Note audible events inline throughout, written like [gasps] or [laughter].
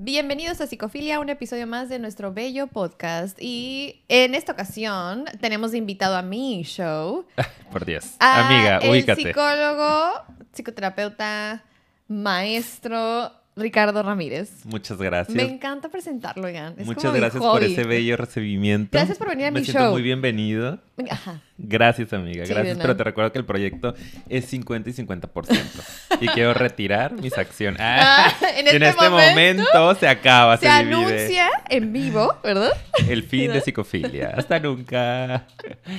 Bienvenidos a Psicofilia, un episodio más de nuestro bello podcast. Y en esta ocasión tenemos invitado a mi show. [laughs] Por Dios. a Amiga, el ubícate. psicólogo, psicoterapeuta, maestro Ricardo Ramírez. Muchas gracias. Me encanta presentarlo. Es Muchas como gracias por ese bello recibimiento. Gracias por venir a Me mi siento show. muy bienvenido. Ajá. Gracias, amiga. Sí, Gracias. Pero te recuerdo que el proyecto es 50 y 50%. y quiero retirar mis acciones. Ah, Ah, [laughs] en este este momento, se acaba, Se se, divide anuncia en vivo, ¿verdad? el fin de psicofilia. Hasta nunca.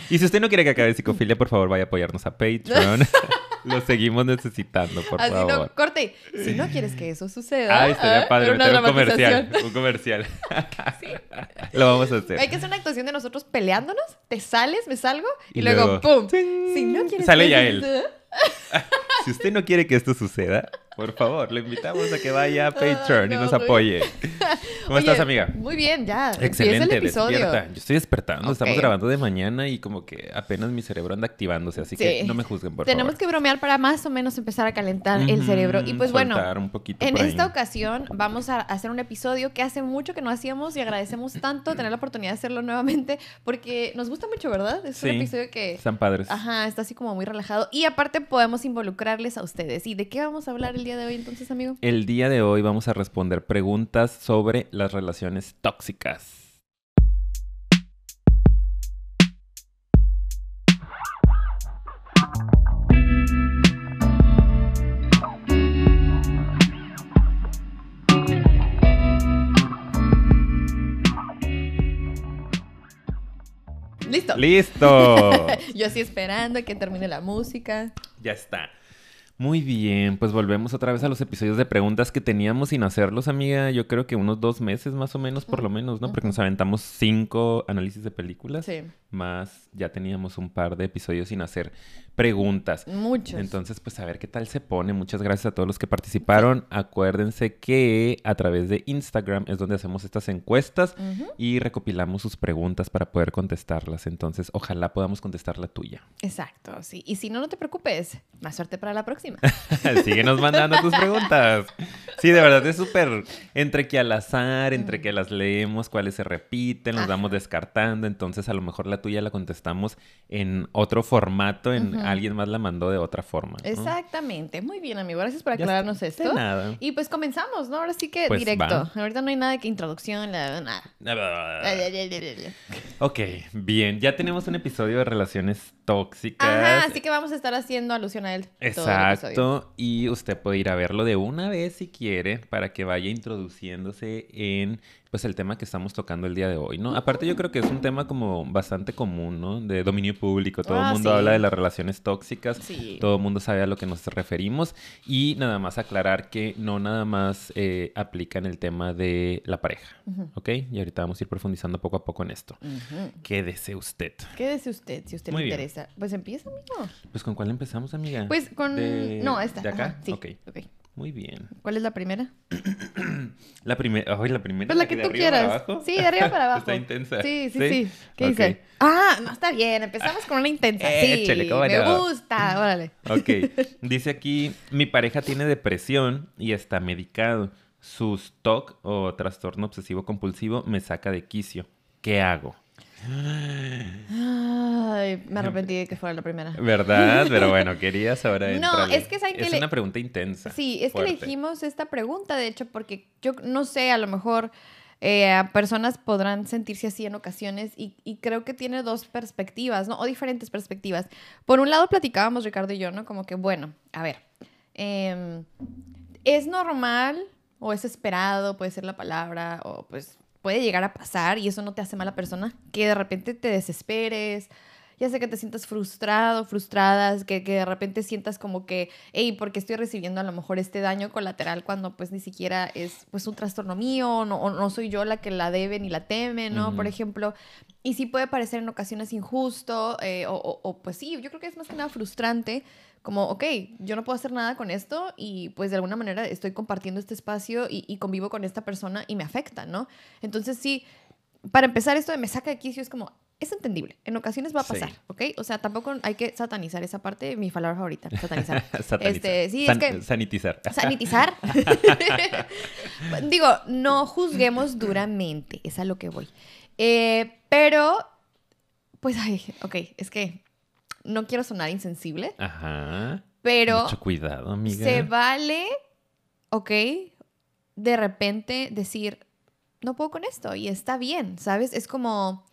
Y si usted no quiere que acabe psicofilia, por favor, vaya a apoyarnos a Patreon. [laughs] Lo seguimos necesitando, por Así favor. no, corte. Si no quieres que eso suceda. Ah, estaría ah, padre meter un comercial. [laughs] Un comercial. Lo vamos a hacer. Hay que hacer una actuación de nosotros peleándonos. Te sales, me salgo y, Y luego, luego, ¡pum! ¡ting! Si no quieres Sale ya él. [laughs] Si usted no quiere que esto suceda, por favor, le invitamos a que vaya a Ay, [laughs] Patreon y no, nos apoye. [laughs] ¿Cómo Oye, estás, amiga? Muy bien, ya. Excelente, el episodio. despierta. Yo estoy despertando, estamos grabando de mañana y como que apenas mi cerebro anda activándose, así Sí. que no me juzguen, por Tenemos favor. que bromear para más o menos empezar a calentar el cerebro. Y pues bueno, soltar un poquito en esta ocasión vamos a hacer un episodio que hace mucho que no hacíamos y agradecemos tanto tener la oportunidad de hacerlo nuevamente porque nos gusta mucho, ¿verdad? Es un episodio que... Están padres. Ajá, está así como muy relajado. Y aparte podemos involucrarles a ustedes. ¿Y de qué vamos a hablar el día de hoy entonces, amigo? El día de hoy vamos a responder preguntas sobre las relaciones tóxicas. ¡Listo! ¡Listo! [laughs] Yo así esperando que termine la música. Ya está. Muy bien, pues volvemos otra vez a los episodios de preguntas que teníamos sin hacerlos, amiga. Yo creo que unos dos meses más o menos, por lo menos, ¿no? Porque nos aventamos cinco análisis de películas. Sí, Más ya teníamos un par de episodios sin hacer preguntas. muchos. Entonces, pues a ver qué tal se pone. Muchas gracias a todos los que participaron. Acuérdense que a través de Instagram es donde hacemos estas encuestas y recopilamos sus preguntas para poder contestarlas. Entonces, ojalá podamos contestar la tuya. Exacto, sí. Y si no, no te preocupes. Más suerte para la próxima. [laughs] Síguenos mandando tus preguntas. Sí, de verdad es súper entre que al azar, entre que las leemos, cuáles se repiten, los Ajá. vamos descartando. Entonces, a lo mejor la tuya la contestamos en otro formato, en Ujú. Alguien más la mandó de otra forma. ¿no? Exactamente. Muy bien, amigo. Gracias por aclararnos esto. De nada. Y pues comenzamos, ¿no? Ahora sí que Pues directo. va. Ahorita no hay nada que introducción, la- nada. Ok, bien. Ya tenemos un episodio de relaciones tóxicas. Ajá, así que vamos a estar haciendo alusión a él. todo el episodio. Exacto, y usted puede ir a verlo de una vez si quiere para que vaya introduciéndose en pues el tema que estamos tocando el día de hoy, ¿no? Aparte yo creo que es un tema como bastante común, ¿no? De dominio público, todo Ah, el mundo sí. habla de las relaciones tóxicas, Sí. todo el mundo sabe a lo que nos referimos y nada más aclarar que no nada más eh, aplica en el tema de la pareja, Ujú. ¿ok? Y ahorita vamos a ir profundizando poco a poco en esto. Ujú. Quédese usted. Quédese usted, si usted Muy le bien. interesa. Pues empieza, amigo. Pues con cuál empezamos, amiga? Pues con... De- No, esta. ¿De acá? Ajá, sí. Ok. ok. Muy bien. ¿Cuál es la primera? [coughs] La primera, ay, la primera. Pues la que tú para quieras. abajo. Sí, de arriba para [laughs] abajo. Está intensa. Sí, sí, sí. ¿Qué Ok. dice? Ah, no, está bien. Empezamos con una intensa. Sí, Échale, ¿cómo me no? gusta. Órale. Ok. [laughs] Dice aquí, mi pareja tiene depresión y está medicado. Sus TOC o trastorno obsesivo compulsivo me saca de quicio. ¿Qué hago? Ay, me arrepentí de que fuera la primera. ¿Verdad? Pero [laughs] bueno, querías ahora No, entrarle. es que saben que Es le- una pregunta intensa. Sí, es fuerte. que elegimos esta pregunta, de hecho, porque yo no sé, a lo mejor eh, a personas podrán sentirse así en ocasiones y, y creo que tiene dos perspectivas, ¿no? O diferentes perspectivas. Por un lado, platicábamos Ricardo y yo, ¿no? Como que, bueno, a ver, em, es normal o es esperado, puede ser la palabra, o pues puede llegar a pasar y eso no te hace mala persona, que de repente te desesperes, ya sé que te sientas frustrado, frustradas, que, que de repente sientas como que, hey, ¿por qué estoy recibiendo a lo mejor este daño colateral cuando pues ni siquiera es pues un trastorno mío o no, o no soy yo la que la debe ni la teme, ¿no? Por ejemplo, y sí puede parecer en ocasiones injusto eh, o, o- o, pues sí, yo creo que es más que nada frustrante como, ok, yo no puedo hacer nada con esto y pues de alguna manera estoy compartiendo este espacio y, y convivo con esta persona y me afecta, ¿no? Entonces sí, para empezar esto de me saca de quicio es como, es entendible. En ocasiones va a pasar, Sí. ¿ok? O sea, tampoco hay que satanizar esa parte. Mi palabra favorita, satanizar. [laughs] Satanizar. Este, sí, San- es que... Sanitizar. [laughs] Sanitizar. [laughs] Digo, no juzguemos duramente, es a lo que voy. Eh, pero, pues, ay, ok, es que no quiero sonar insensible, Ajá. pero Mucho cuidado, amiga. se vale, ok, de repente decir, no puedo con esto y está bien, ¿sabes? Es como,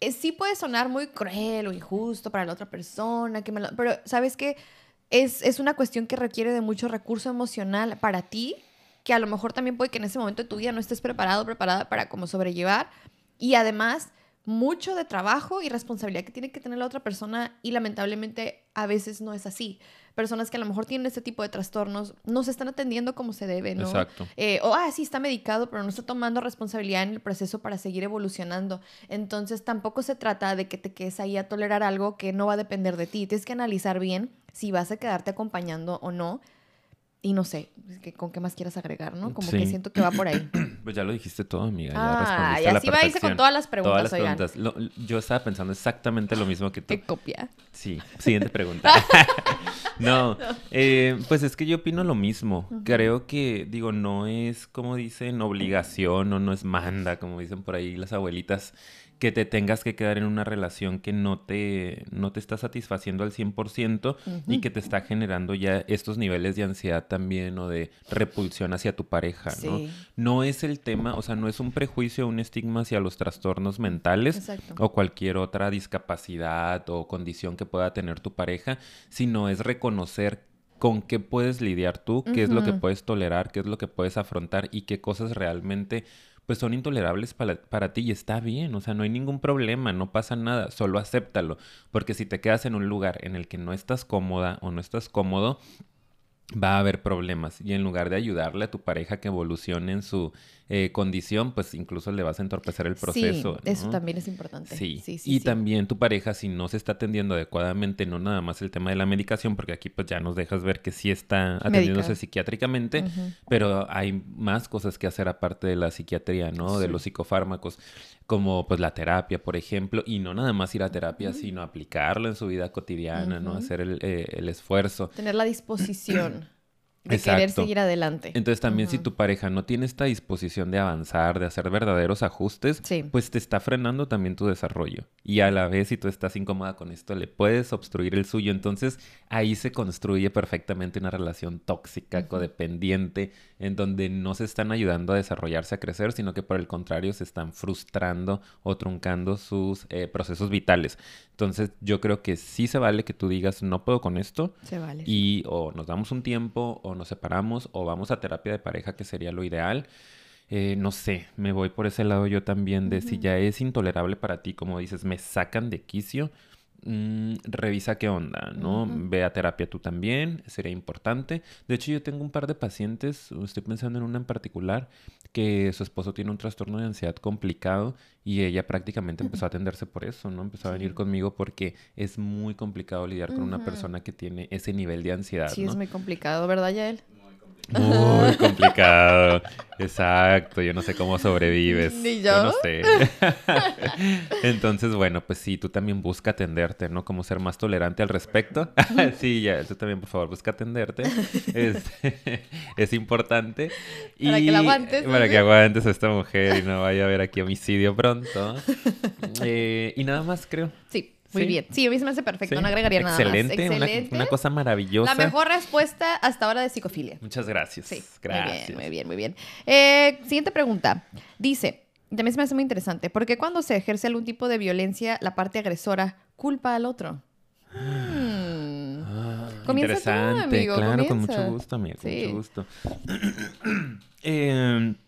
eh, sí puede sonar muy cruel o injusto para la otra persona, que me lo- pero ¿sabes qué? Es, es una cuestión que requiere de mucho recurso emocional para ti, que a lo mejor también puede que en ese momento de tu vida no estés preparado, preparada para como sobrellevar. Y además, mucho de trabajo y responsabilidad que tiene que tener la otra persona y lamentablemente a veces no es así. Personas que a lo mejor tienen este tipo de trastornos no se están atendiendo como se debe, ¿no? Exacto. Eh, o, ah, sí, está medicado, pero no está tomando responsabilidad en el proceso para seguir evolucionando. Entonces, tampoco se trata de que te quedes ahí a tolerar algo que no va a depender de ti. Tienes que analizar bien si vas a quedarte acompañando o no. Y no sé, que con qué más quieras agregar, ¿no? Como que siento que va por ahí. [clears throat] Pues ya lo dijiste todo, amiga. Ya Ah, y así va a irse con todas las preguntas, Todas las oigan. preguntas. Lo- yo estaba pensando exactamente lo mismo que tú. ¿Qué copia? Sí, siguiente pregunta. [laughs] [laughs] no, eh, pues es que yo opino lo mismo. Creo que, digo, no es, como dicen, obligación o no es manda, como dicen por ahí las abuelitas, que te tengas que quedar en una relación que no te, no te está satisfaciendo al 100% y que te está generando ya estos niveles de ansiedad también o de repulsión hacia tu pareja, ¿no? Sí. No es el tema, o sea, no es un prejuicio o un estigma hacia los trastornos mentales Exacto. o cualquier otra discapacidad o condición que pueda tener tu pareja, sino es reconocer con qué puedes lidiar tú, qué es lo que puedes tolerar, qué es lo que puedes afrontar y qué cosas realmente pues son intolerables para, para ti y está bien, o sea, no hay ningún problema, no pasa nada, solo acéptalo, porque si te quedas en un lugar en el que no estás cómoda o no estás cómodo, va a haber problemas y en lugar de ayudarle a tu pareja que evolucione en su eh, condición, pues incluso le vas a entorpecer el proceso. Sí, eso ¿no? también es importante. Sí. sí, sí. y sí. también tu pareja, si no se está atendiendo adecuadamente, no nada más el tema de la medicación, porque aquí pues ya nos dejas ver que sí está atendiéndose psiquiátricamente, pero hay más cosas que hacer aparte de la psiquiatría, ¿no? De los psicofármacos, como pues la terapia, por ejemplo, y no nada más ir a terapia, sino aplicarlo en su vida cotidiana, ¿no? Hacer el, eh, el esfuerzo. Tener la disposición de querer Exacto. seguir adelante. Entonces también si Ujú. tu pareja no tiene esta disposición de avanzar, de hacer verdaderos ajustes, Sí. pues te está frenando también tu desarrollo. Y a la vez si tú estás incómoda con esto, le puedes obstruir el suyo. Entonces ahí se construye perfectamente una relación tóxica, Ujú. codependiente, en donde no se están ayudando a desarrollarse, a crecer, sino que por el contrario se están frustrando o truncando sus eh, procesos vitales. Entonces yo creo que sí se vale que tú digas, no puedo con esto, Se vale. y o nos damos un tiempo o nos separamos o vamos a terapia de pareja, que sería lo ideal. Eh, no sé, me voy por ese lado yo también de si ya es intolerable para ti, como dices, me sacan de quicio, mm, revisa qué onda, ¿no? Ujú. Ve a terapia tú también, sería importante. De hecho, yo tengo un par de pacientes, estoy pensando en una en particular, que su esposo tiene un trastorno de ansiedad complicado y ella prácticamente empezó a atenderse por eso, ¿no? Empezó a venir conmigo porque es muy complicado lidiar con una persona que tiene ese nivel de ansiedad, Sí, ¿no? es muy complicado, ¿verdad, Yael? Muy complicado. Exacto. Yo no sé cómo sobrevives. Ni no yo. sé. [laughs] Entonces, bueno, pues sí, tú también busca atenderte, ¿no? Como ser más tolerante al respecto. [laughs] sí, ya, tú también, por favor, busca atenderte. [laughs] Es, es importante. Para que la aguantes, Para que aguantes a esta mujer y no vaya a haber aquí homicidio pronto. Eh, y nada más, creo. Sí, muy Sí. bien. Sí, a mí se me hace perfecto, Sí. no agregaría nada más. Excelente, una- cosa maravillosa. La mejor respuesta hasta ahora de psicofilia. Muchas gracias. Sí, gracias. muy bien, muy bien, muy bien. Eh, siguiente pregunta. Dice, también se me hace muy interesante, ¿por qué cuando se ejerce algún tipo de violencia, la parte agresora culpa al otro? Hmm. Ah, Comienza tú, interesante, amigo, claro, con mucho gusto, amigo, con mucho gusto. Eh, [clears throat]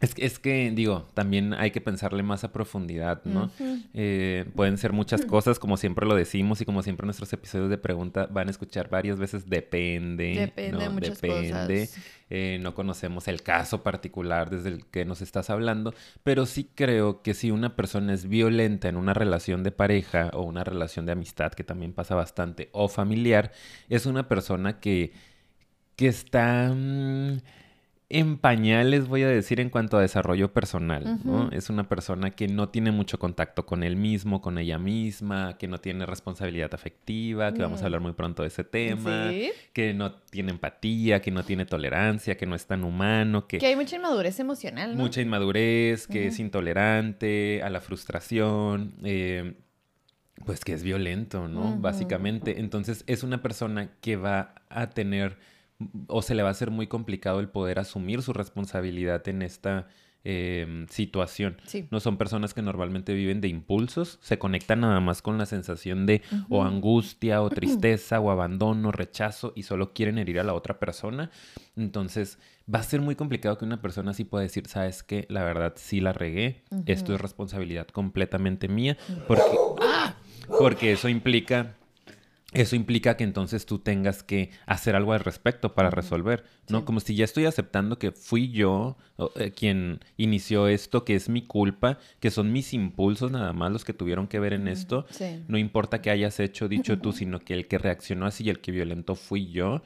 es, que- es que, digo, también hay que pensarle más a profundidad, ¿no? Eh, pueden ser muchas [laughs] cosas, como siempre lo decimos y como siempre nuestros episodios de pregunta van a escuchar varias veces depende. Depende de ¿no? muchas Depende. cosas. Eh, no conocemos el caso particular desde el que nos estás hablando, pero sí creo que si una persona es violenta en una relación de pareja o una relación de amistad, que también pasa bastante, o familiar, es una persona que, que está... mm, en pañales, voy a decir, en cuanto a desarrollo personal. ¿no? Es una persona que no tiene mucho contacto con él mismo, con ella misma, que no tiene responsabilidad afectiva, que vamos a hablar muy pronto de ese tema, que no tiene empatía, que no tiene tolerancia, que no es tan humano, que... Que hay mucha inmadurez emocional, ¿no? Mucha inmadurez, que es intolerante a la frustración. Eh, pues que es violento, ¿no? Básicamente. Entonces es una persona que va a tener o se le va a ser muy complicado el poder asumir su responsabilidad en esta em, situación. No son personas que normalmente viven de impulsos, se conectan nada más con la sensación de o angustia o [clears throat] tristeza o abandono, rechazo y solo quieren herir a la otra persona. Entonces va a ser muy complicado que una persona así pueda decir, sabes que la verdad sí la regué, esto es responsabilidad completamente mía, porque, ¡ah! porque eso implica eso implica que entonces tú tengas que hacer algo al respecto para resolver, ¿no? Como si ya estoy aceptando que fui yo eh, quien inició esto, que es mi culpa, que son mis impulsos nada más los que tuvieron que ver en esto. No importa que hayas hecho, dicho tú, [laughs] sino que el que reaccionó así y el que violentó fui yo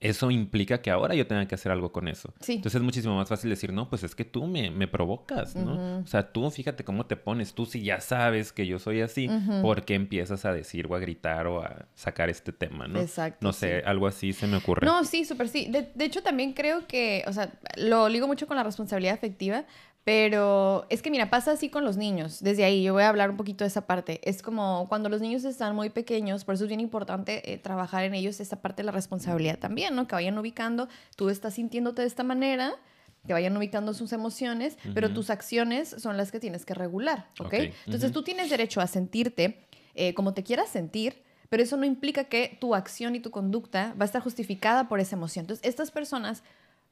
eso implica que ahora yo tenga que hacer algo con eso. Entonces es muchísimo más fácil decir, no, pues es que tú me, me provocas, ¿no? O sea, tú fíjate cómo te pones, tú si ya sabes que yo soy así, ¿por qué empiezas a decir o a gritar o a sacar este tema, ¿no? Exacto. No sé, algo así se me ocurre. No, sí, súper sí. De, de hecho, también creo que, o sea, lo ligo mucho con la responsabilidad afectiva, pero es que mira, pasa así con los niños. Desde ahí yo voy a hablar un poquito de esa parte. Es como cuando los niños están muy pequeños, por eso es bien importante eh, trabajar en ellos esa parte de la responsabilidad también, ¿no? Que vayan ubicando, tú estás sintiéndote de esta manera, que vayan ubicando sus emociones, pero tus acciones son las que tienes que regular, ¿ok? Entonces tú tienes derecho a sentirte eh, como te quieras sentir, pero eso no implica que tu acción y tu conducta va a estar justificada por esa emoción. Entonces estas personas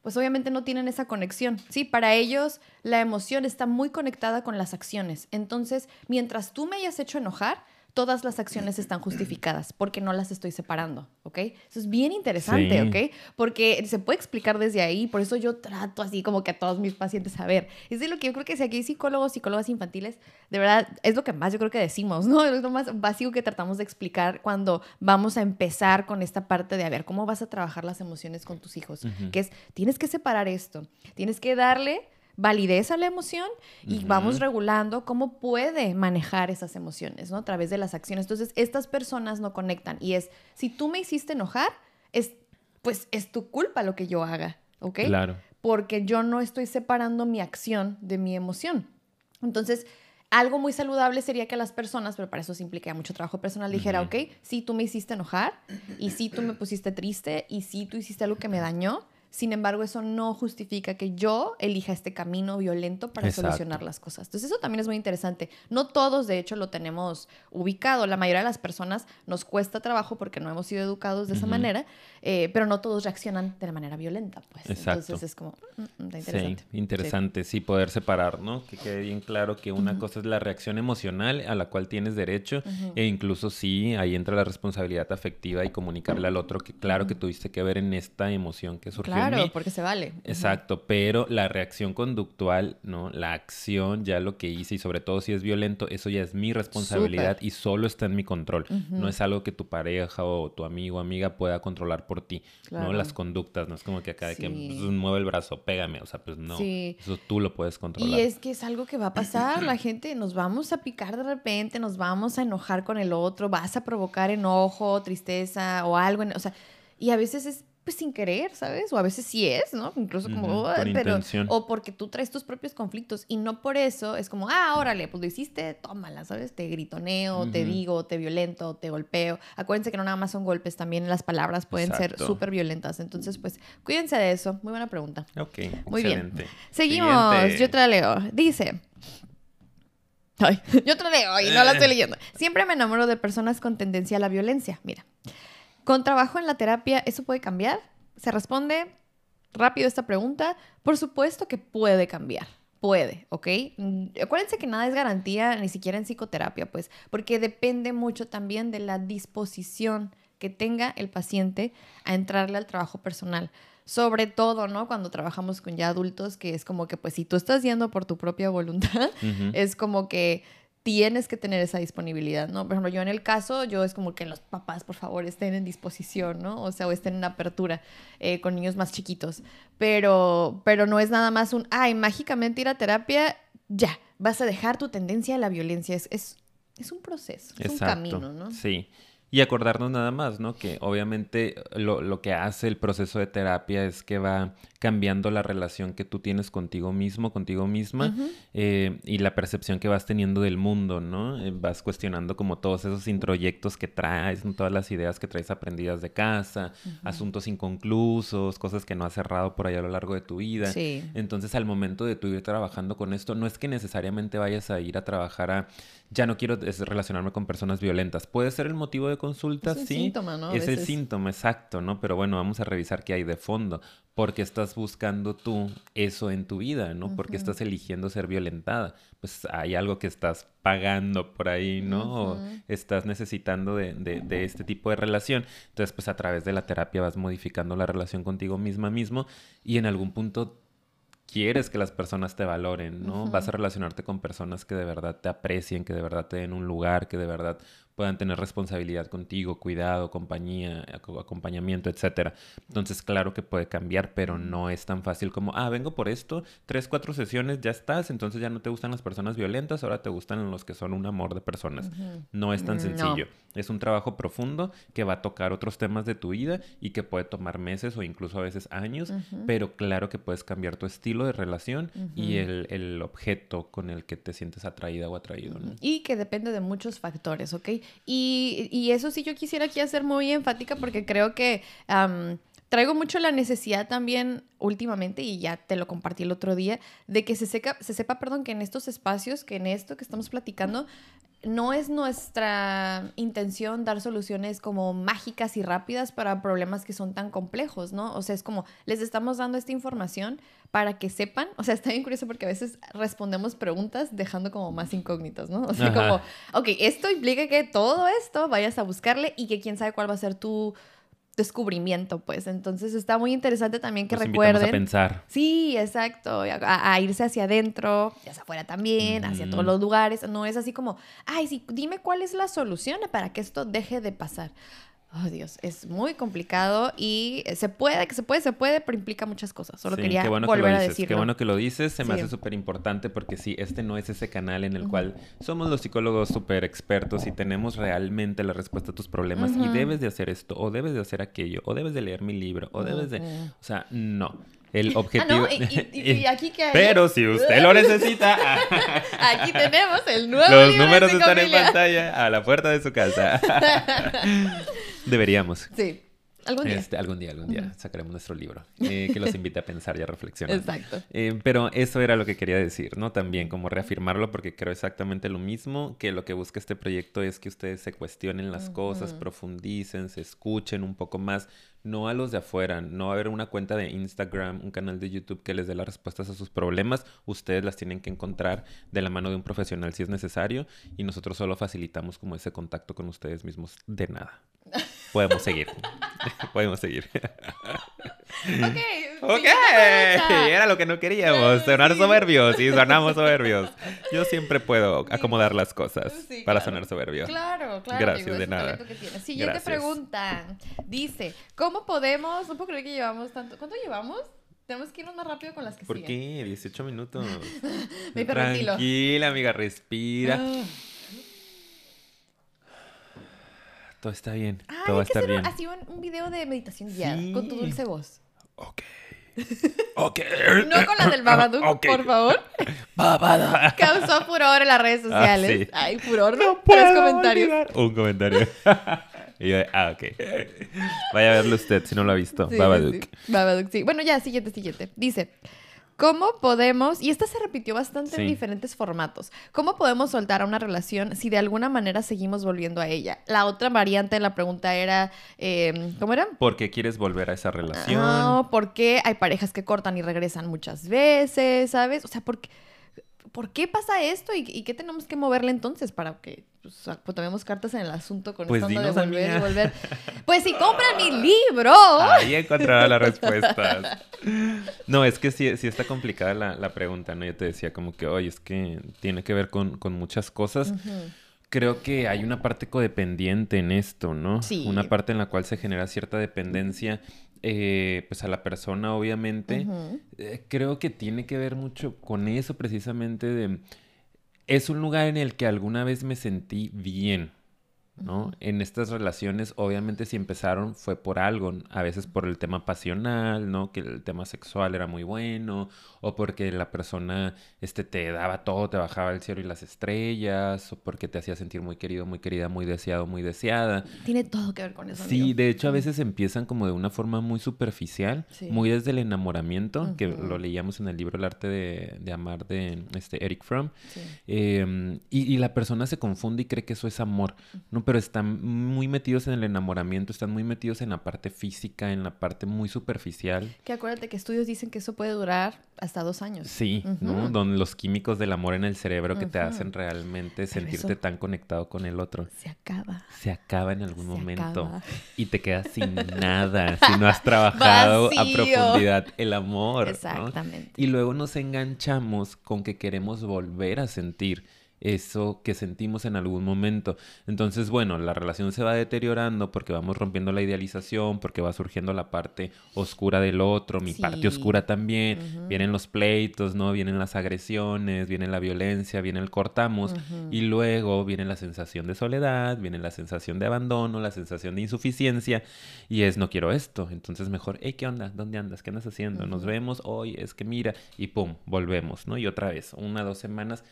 pues obviamente no tienen esa conexión. Sí, para ellos la emoción está muy conectada con las acciones. Entonces, mientras tú me hayas hecho enojar, todas las acciones están justificadas porque no las estoy separando, ¿ok? Eso es bien interesante, ¿ok? Porque se puede explicar desde ahí, por eso yo trato así como que a todos mis pacientes a ver. Es de lo que yo creo que si aquí hay psicólogos, psicólogas infantiles, de verdad es lo que más yo creo que decimos, ¿no? [laughs] Es lo más básico que tratamos de explicar cuando vamos a empezar con esta parte de a ver cómo vas a trabajar las emociones con tus hijos, que es tienes que separar esto, tienes que darle validez a la emoción y vamos regulando cómo puede manejar esas emociones, ¿no? A través de las acciones. Entonces, estas personas no conectan y es, si tú me hiciste enojar, es, pues es tu culpa lo que yo haga, ¿ok? Claro. Porque yo no estoy separando mi acción de mi emoción. Entonces, algo muy saludable sería que las personas, pero para eso se implica mucho trabajo personal, dijera, ok, si tú me hiciste enojar y si tú me pusiste triste y si tú hiciste algo que me dañó, sin embargo, eso no justifica que yo elija este camino violento para solucionar las cosas. Entonces, eso también es muy interesante. No todos, de hecho, lo tenemos ubicado. La mayoría de las personas nos cuesta trabajo porque no hemos sido educados de esa manera, eh, pero no todos reaccionan de la manera violenta. Pues. Entonces, es como, mm, mm, interesante. Sí, interesante, sí. poder separar, ¿no? Que quede bien claro que una cosa es la reacción emocional a la cual tienes derecho e incluso sí, ahí entra la responsabilidad afectiva y comunicarle al otro que claro que tuviste que ver en esta emoción que surgió Claro, porque se vale. Exacto, pero la reacción conductual, ¿no? La acción, ya lo que hice y sobre todo si es violento, eso ya es mi responsabilidad y solo está en mi control. No es algo que tu pareja o tu amigo o amiga pueda controlar por ti, ¿no? Las conductas, no es como que acá de que pues, mueve el brazo, pégame, o sea, pues no. Eso tú lo puedes controlar. Y es que es algo que va a pasar, la gente nos vamos a picar de repente, nos vamos a enojar con el otro, vas a provocar enojo, tristeza o algo, o sea, y a veces es pues sin querer, ¿sabes? O a veces sí es, ¿no? Incluso como, pero, o porque tú traes tus propios conflictos y no por eso es como, ah, órale, pues lo hiciste, tómala, ¿sabes? Te gritoneo, te digo, te violento, te golpeo. Acuérdense que no nada más son golpes, también las palabras pueden ser súper violentas. Entonces, pues, cuídense de eso. Muy buena pregunta. Ok, Muy bien. Seguimos, yo te la leo. Dice... Ay, [laughs] yo te la leo y no la estoy leyendo. Siempre me enamoro de personas con tendencia a la violencia. Mira, con trabajo en la terapia, ¿eso puede cambiar? Se responde rápido esta pregunta. Por supuesto que puede cambiar. Puede, ¿ok? Mm, acuérdense que nada es garantía, ni siquiera en psicoterapia, pues, porque depende mucho también de la disposición que tenga el paciente a entrarle al trabajo personal. Sobre todo, ¿no? Cuando trabajamos con ya adultos, que es como que, pues, si tú estás yendo por tu propia voluntad, es como que tienes que tener esa disponibilidad, ¿no? Por ejemplo, yo en el caso, yo es como que los papás, por favor, estén en disposición, ¿no? O sea, o estén en apertura eh, con niños más chiquitos. Pero, pero no es nada más un, ay, mágicamente ir a terapia, ya, vas a dejar tu tendencia a la violencia. Es, es, es un proceso, es un camino, ¿no? Sí. Y acordarnos nada más, ¿no? Que obviamente lo, lo, que hace el proceso de terapia es que va cambiando la relación que tú tienes contigo mismo, contigo misma, eh, y la percepción que vas teniendo del mundo, ¿no? Eh, vas cuestionando como todos esos introyectos que traes, todas las ideas que traes aprendidas de casa, asuntos inconclusos, cosas que no has cerrado por ahí a lo largo de tu vida. Entonces, al momento de tú ir trabajando con esto, no es que necesariamente vayas a ir a trabajar a ya no quiero relacionarme con personas violentas. Puede ser el motivo de consulta, es el sí. Síntoma, ¿no? Es el síntoma, exacto, ¿no? Pero bueno, vamos a revisar qué hay de fondo porque estás buscando tú eso en tu vida, ¿no? Porque estás eligiendo ser violentada. Pues hay algo que estás pagando por ahí, ¿no? O estás necesitando de, de, este tipo de relación. Entonces, pues a través de la terapia vas modificando la relación contigo misma mismo y en algún punto quieres que las personas te valoren, ¿no? Vas a relacionarte con personas que de verdad te aprecien, que de verdad te den un lugar, que de verdad puedan tener responsabilidad contigo, cuidado, compañía, acompañamiento, etcétera. Entonces, claro que puede cambiar, pero no es tan fácil como, ah, vengo por esto, tres, cuatro sesiones, ya estás, entonces ya no te gustan las personas violentas, ahora te gustan los que son un amor de personas. No es tan sencillo. Es un trabajo profundo que va a tocar otros temas de tu vida y que puede tomar meses o incluso a veces años, pero claro que puedes cambiar tu estilo de relación y el, el, objeto con el que te sientes atraída o atraído. Y que depende de muchos factores, ¿ok? Y, eso sí yo quisiera aquí hacer muy enfática porque creo que traigo mucho la necesidad también últimamente, y ya te lo compartí el otro día, de que se, seca, se sepa, perdón, que en estos espacios, que en esto que estamos platicando, no es nuestra intención dar soluciones como mágicas y rápidas para problemas que son tan complejos, ¿no? O sea, es como les estamos dando esta información para que sepan, o sea, está bien curioso porque a veces respondemos preguntas dejando como más incógnitas, ¿no? [laughs] O sea, como, ok, esto implica que todo esto vayas a buscarle y que quién sabe cuál va a ser tu descubrimiento, pues. Entonces está muy interesante también que recuerden. a pensar. Sí, exacto. A, irse hacia adentro, hacia afuera también, hacia todos los lugares. No es así como, ay, sí, dime cuál es la solución para que esto deje de pasar. Oh, Dios, es muy complicado y se puede, que se puede, se puede, pero implica muchas cosas. Solo quería volver a decirlo. Qué bueno que lo dices, se me hace súper importante porque sí, este no es ese canal en el cual somos los psicólogos súper expertos y tenemos realmente la respuesta a tus problemas y debes de hacer esto, o debes de hacer aquello, o debes de leer mi libro, o debes de... O sea, no. El ah, objetivo. [laughs] y, aquí que Pero si usted lo necesita. [laughs] aquí [laughs] tenemos el nuevo. Los números están en pantalla a la puerta de su casa. Deberíamos. Sí. Algún día. Este, algún día, algún día sacaremos nuestro libro eh, que los invite a pensar y a reflexionar. Exacto. Eh, pero eso era lo que quería decir, ¿no? También como reafirmarlo porque creo exactamente lo mismo, que lo que busca este proyecto es que ustedes se cuestionen las cosas, profundicen, se escuchen un poco más, no a los de afuera, no a haber una cuenta de Instagram, un canal de YouTube que les dé las respuestas a sus problemas, ustedes las tienen que encontrar de la mano de un profesional si es necesario y nosotros solo facilitamos como ese contacto con ustedes mismos de nada. Podemos seguir. [laughs] [laughs] Podemos seguir. ok. Ok. [laughs] Era lo que no queríamos. Sonar soberbios. Y sonamos [laughs] soberbios. Yo siempre puedo acomodar las cosas para sonar soberbio. Claro, claro. Gracias, de nada. Siguiente pregunta. Dice, ¿cómo podemos... No puedo creer que llevamos tanto... ¿Cuánto llevamos? Tenemos que irnos más rápido con las que ¿Por qué? 18 minutos. [laughs] Me Tranquila, amiga, respira. Ah. Todo está bien. todo va a estar bien. Así un, un video de meditación guiada con tu dulce voz. Ok. [laughs] Ok. no con la del Babadook, [laughs] por favor. [laughs] Babada. Causó furor en las redes ah, sociales. Ay, furor. No Tres comentarios. Un comentario. y yo, ah, ok. Vaya a verlo usted si no lo ha visto. Babadook. Babadook, sí. Bueno, ya, siguiente, siguiente. Dice. ¿Cómo podemos, y esta se repitió bastante en diferentes formatos, cómo podemos soltar a una relación si de alguna manera seguimos volviendo a ella? La otra variante de la pregunta era, em, ¿cómo era? ¿Por qué quieres volver a esa relación? No, ¿por qué hay parejas que cortan y regresan muchas veces, ¿sabes? O sea, ¿por qué? ¿Por qué pasa esto? ¿Y, y qué tenemos que moverle entonces para que pues, pues, tomemos cartas en el asunto con Pues esta de volver amiga. y volver? [laughs] Pues si compran mi libro. Ahí encontrará las respuestas. [laughs] No, es que sí, sí está complicada la, la pregunta, ¿no? Yo te decía como que, oye, es que tiene que ver con, con muchas cosas. Creo que hay una parte codependiente en esto, ¿no? Sí. Una parte en la cual se genera cierta dependencia, eh, pues a la persona, obviamente. Eh, creo que tiene que ver mucho con eso precisamente de... Es un lugar en el que alguna vez me sentí bien, ¿no? En estas relaciones, obviamente, si empezaron fue por algo, a veces por el tema pasional, ¿no? Que el tema sexual era muy bueno, o porque la persona, este, te daba todo, te bajaba el cielo y las estrellas, o porque te hacía sentir muy querido, muy querida, muy deseado, muy deseada. Tiene todo que ver con eso. Sí, amigo. de hecho a veces empiezan como de una forma muy superficial, Sí. muy desde el enamoramiento, que lo leíamos en el libro El arte de, de amar de este Eric Fromm. Sí. Eh, y, y la persona se confunde y cree que eso es amor, ¿no? Pero están muy metidos en el enamoramiento, están muy metidos en la parte física, en la parte muy superficial. Que acuérdate que estudios dicen que eso puede durar hasta dos años. Sí, ¿no? Donde los químicos del amor en el cerebro que te hacen realmente sentirte eso- tan conectado con el otro. Se acaba. Se acaba en algún Se momento acaba. y te quedas sin nada si no has [laughs] trabajado a profundidad el amor. ¿no? Exactamente. Y luego nos enganchamos con que queremos volver a sentir eso que sentimos en algún momento. Entonces, bueno, la relación se va deteriorando porque vamos rompiendo la idealización, porque va surgiendo la parte oscura del otro, mi parte oscura también. Vienen los pleitos, ¿no? Vienen las agresiones, viene la violencia, viene el cortamos. Y luego viene la sensación de soledad, viene la sensación de abandono, la sensación de insuficiencia. Y es, no quiero esto. Entonces mejor, hey, ¿qué onda? ¿Dónde andas? ¿Qué andas haciendo? Nos vemos hoy, es que mira. Y pum, volvemos, ¿no? Y otra vez, una, dos semanas.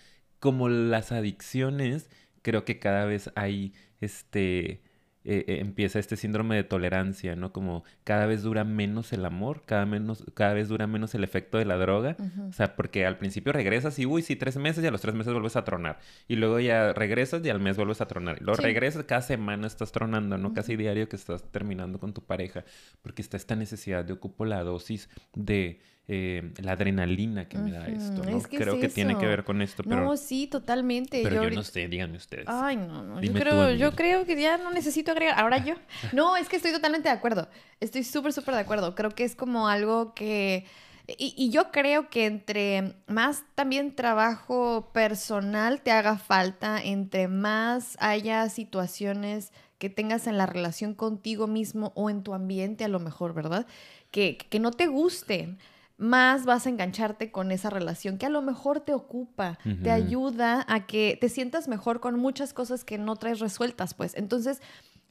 Como las adicciones, creo que cada vez hay este... eh, eh, empieza este síndrome de tolerancia, ¿no? Como cada vez dura menos el amor, cada, menos, cada vez dura menos el efecto de la droga. O sea, porque al principio regresas y, uy, sí, tres meses y a los tres meses vuelves a tronar. Y luego ya regresas y al mes vuelves a tronar. Y luego Sí. regresas, cada semana estás tronando, ¿no? Casi diario que estás terminando con tu pareja. Porque está esta necesidad de ocupo la dosis de eh, la adrenalina que me da esto, ¿no? es que es Creo que tiene que ver con esto, pero, No, sí, totalmente. pero yo, ahorita- no sé, díganme ustedes. Ay, no, no. Yo tú, creo, yo creo que ya no necesito agregar. Ahora yo. [laughs] No, es que estoy totalmente de acuerdo. Estoy súper, súper de acuerdo. Creo que es como algo que. Y, y yo creo que entre más también trabajo personal te haga falta, entre más haya situaciones que tengas en la relación contigo mismo o en tu ambiente a lo mejor, ¿verdad? Que, que no te gusten, más vas a engancharte con esa relación que a lo mejor te ocupa, te ayuda a que te sientas mejor con muchas cosas que no traes resueltas, pues. Entonces,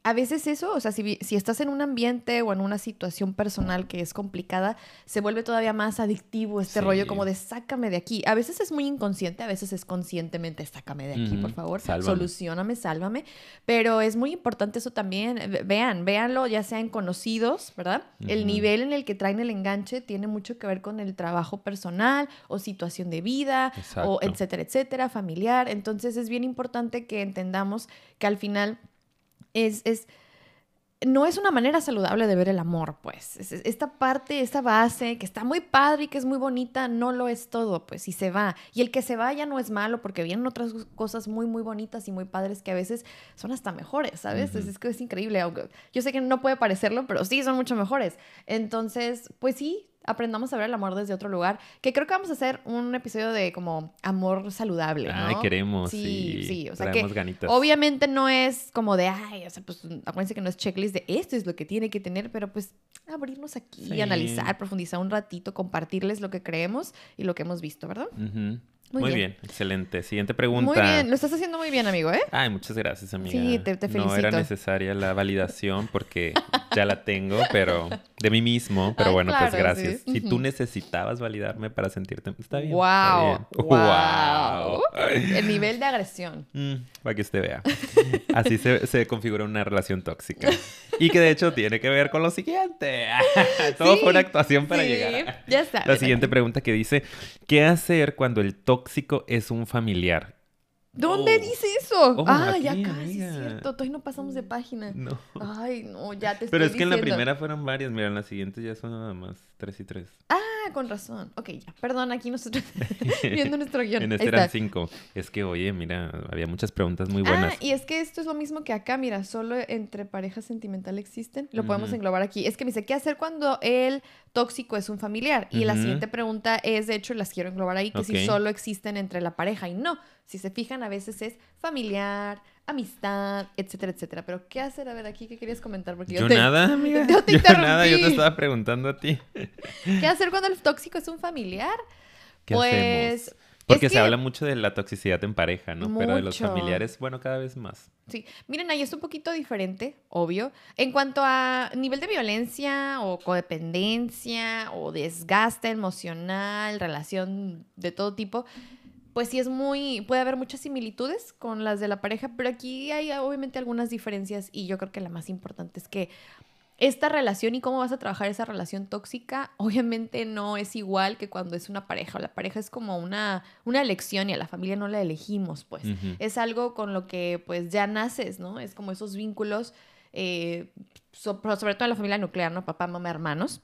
a veces eso, o sea, si, si estás en un ambiente o en una situación personal que es complicada, se vuelve todavía más adictivo este Sí. rollo como de sácame de aquí. A veces es muy inconsciente, a veces es conscientemente sácame de aquí, por favor, sálvame. solucioname, sálvame. Pero es muy importante eso también. Ve- Vean, véanlo, ya sean conocidos, ¿verdad? El nivel en el que traen el enganche tiene mucho que ver con el trabajo personal o situación de vida o etcétera, etcétera, familiar. Entonces es bien importante que entendamos que al final es, es no es una manera saludable de ver el amor, pues. Es- es- Esta parte, esta base que está muy padre y que es muy bonita, no lo es todo, pues, y se va. Y el que se vaya no es malo porque vienen otras cosas muy, muy bonitas y muy padres que a veces son hasta mejores, ¿sabes? Es- Ujú. es que es increíble. yo sé que no puede parecerlo, pero sí, son mucho mejores. Entonces, pues sí, aprendamos a ver el amor desde otro lugar, que creo que vamos a hacer un episodio de como amor saludable, ¿no? Ay, queremos. Sí, Sí, sí, o sea que ganitas. obviamente no es como de, ay, o sea, pues acuérdense que no es checklist de esto es lo que tiene que tener, pero pues abrirnos aquí, Sí. analizar, profundizar un ratito, compartirles lo que creemos y lo que hemos visto, ¿verdad? Ujú. Muy Muy, bien. bien. excelente. Siguiente pregunta. Muy bien, lo estás haciendo muy bien, amigo, ¿eh? Ay, muchas gracias, amiga. Sí, te- te No era felicito. necesaria la validación porque ya la tengo, pero [laughs] de mí mismo. Pero Ay, bueno, pues gracias. sí. Si tú necesitabas validarme para sentirte, está bien. Wow, está bien. wow. Wow. El nivel de agresión. Mm, para que usted vea. Así se, se configura una relación tóxica. Y que de hecho tiene que ver con lo siguiente. [laughs] Todo fue una Sí, actuación para sí, llegar. Ya está. La siguiente pregunta que dice, ¿qué hacer cuando el tóxico es un familiar? ¿Dónde Oh. dice eso? Oh, ah, aquí, ya casi, es cierto. Todavía no pasamos de página. No. Ay, no, ya te Pero estoy es que en la primera fueron varias, mira, en la siguiente ya son nada más tres y tres. Ah, con razón. Ok, ya. Perdón, aquí nosotros [laughs] viendo nuestro [laughs] guion. En este eran cinco. Es que, oye, mira, había muchas preguntas muy Ah, buenas. y es que esto es lo mismo que acá, mira, solo entre parejas sentimental existen. Lo podemos englobar aquí. Es que me dice, ¿qué hacer cuando el tóxico es un familiar? Y la siguiente pregunta es, de hecho, las quiero englobar ahí, que si solo existen entre la pareja y no. Si se fijan, a veces es familiar, amistad, etcétera, etcétera. Pero, ¿qué hacer? A ver, aquí, ¿qué querías comentar? Porque yo, Yo te- nada, [laughs] amiga. yo te Yo nada, yo te estaba preguntando a ti. [laughs] ¿Qué hacer cuando el tóxico es un familiar? ¿Qué Pues, hacemos? Porque es se que- habla mucho de la toxicidad en pareja, ¿no? Pero de los familiares, bueno, cada vez más. Sí, miren, ahí es un poquito diferente, obvio. En cuanto a nivel de violencia o codependencia o desgaste emocional, relación de todo tipo, pues sí es muy, puede haber muchas similitudes con las de la pareja, pero aquí hay obviamente algunas diferencias y yo creo que la más importante es que esta relación y cómo vas a trabajar esa relación tóxica, [laughs] obviamente no es igual que cuando es una pareja. La pareja es como una, una elección y a la familia no la elegimos, pues. Es algo con lo que pues ya naces, ¿no? Es como esos vínculos, eh, sobre todo en la familia nuclear, ¿no? Papá, mamá, hermanos.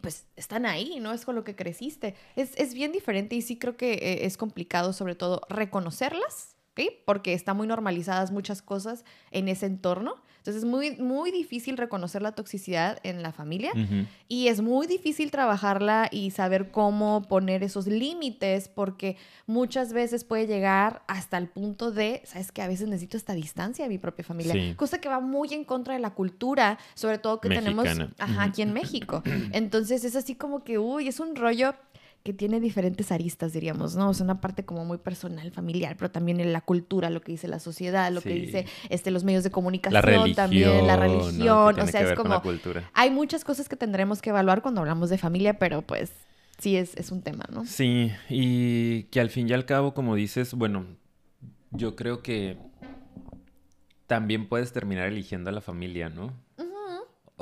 Pues están ahí, ¿no? Es con lo que creciste. Es, es bien diferente y sí creo que eh, es complicado sobre todo reconocerlas, ¿ok? Porque están muy normalizadas muchas cosas en ese entorno. Entonces es muy, muy difícil reconocer la toxicidad en la familia y es muy difícil trabajarla y saber cómo poner esos límites porque muchas veces puede llegar hasta el punto de, sabes que a veces necesito esta distancia de mi propia familia, Sí. cosa que va muy en contra de la cultura, sobre todo que tenemos ajá, aquí en México. [clears throat] Entonces es así como que, uy, es un rollo que tiene diferentes aristas, diríamos, ¿no? O sea, una parte como muy personal, familiar, pero también en la cultura, lo que dice la sociedad, lo que dice este, los medios de comunicación La religión. también, la religión, o sea, es como cultura. hay muchas cosas que tendremos que evaluar cuando hablamos de familia, pero pues sí es, es un tema, ¿no? Sí, y que al fin y al cabo, como dices, bueno, yo creo que también puedes terminar eligiendo a la familia, ¿no?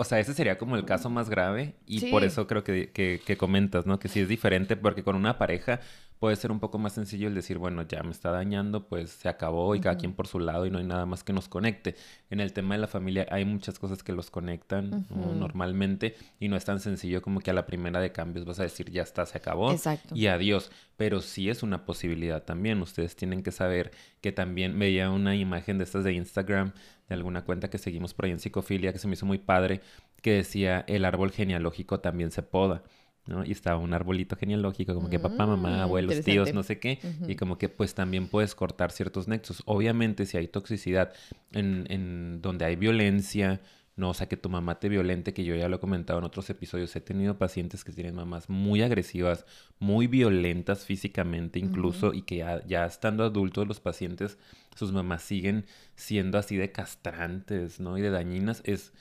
O sea, ese sería como el caso más grave y por eso creo que, que, que comentas, ¿no? Que sí es diferente porque con una pareja puede ser un poco más sencillo el decir, bueno, ya me está dañando, pues se acabó y cada quien por su lado y no hay nada más que nos conecte. En el tema de la familia hay muchas cosas que los conectan normalmente y no es tan sencillo como que a la primera de cambios vas a decir, ya está, se acabó Exacto. y adiós. Pero sí es una posibilidad también. Ustedes tienen que saber que también veía una imagen de estas de Instagram, de alguna cuenta que seguimos por ahí en psicofilia, que se me hizo muy padre, que decía el árbol genealógico también se poda. ¿No? Y estaba un arbolito genealógico, como que papá, mamá, Mm, abuelos, tíos, no sé qué, y como que pues también puedes cortar ciertos nexos. Obviamente si hay toxicidad en, en donde hay violencia, no, o sea, que tu mamá te violente, que yo ya lo he comentado en otros episodios, he tenido pacientes que tienen mamás muy agresivas, muy violentas físicamente incluso, y que ya, ya estando adultos los pacientes, sus mamás siguen siendo así de castrantes, ¿no? Y de dañinas, es...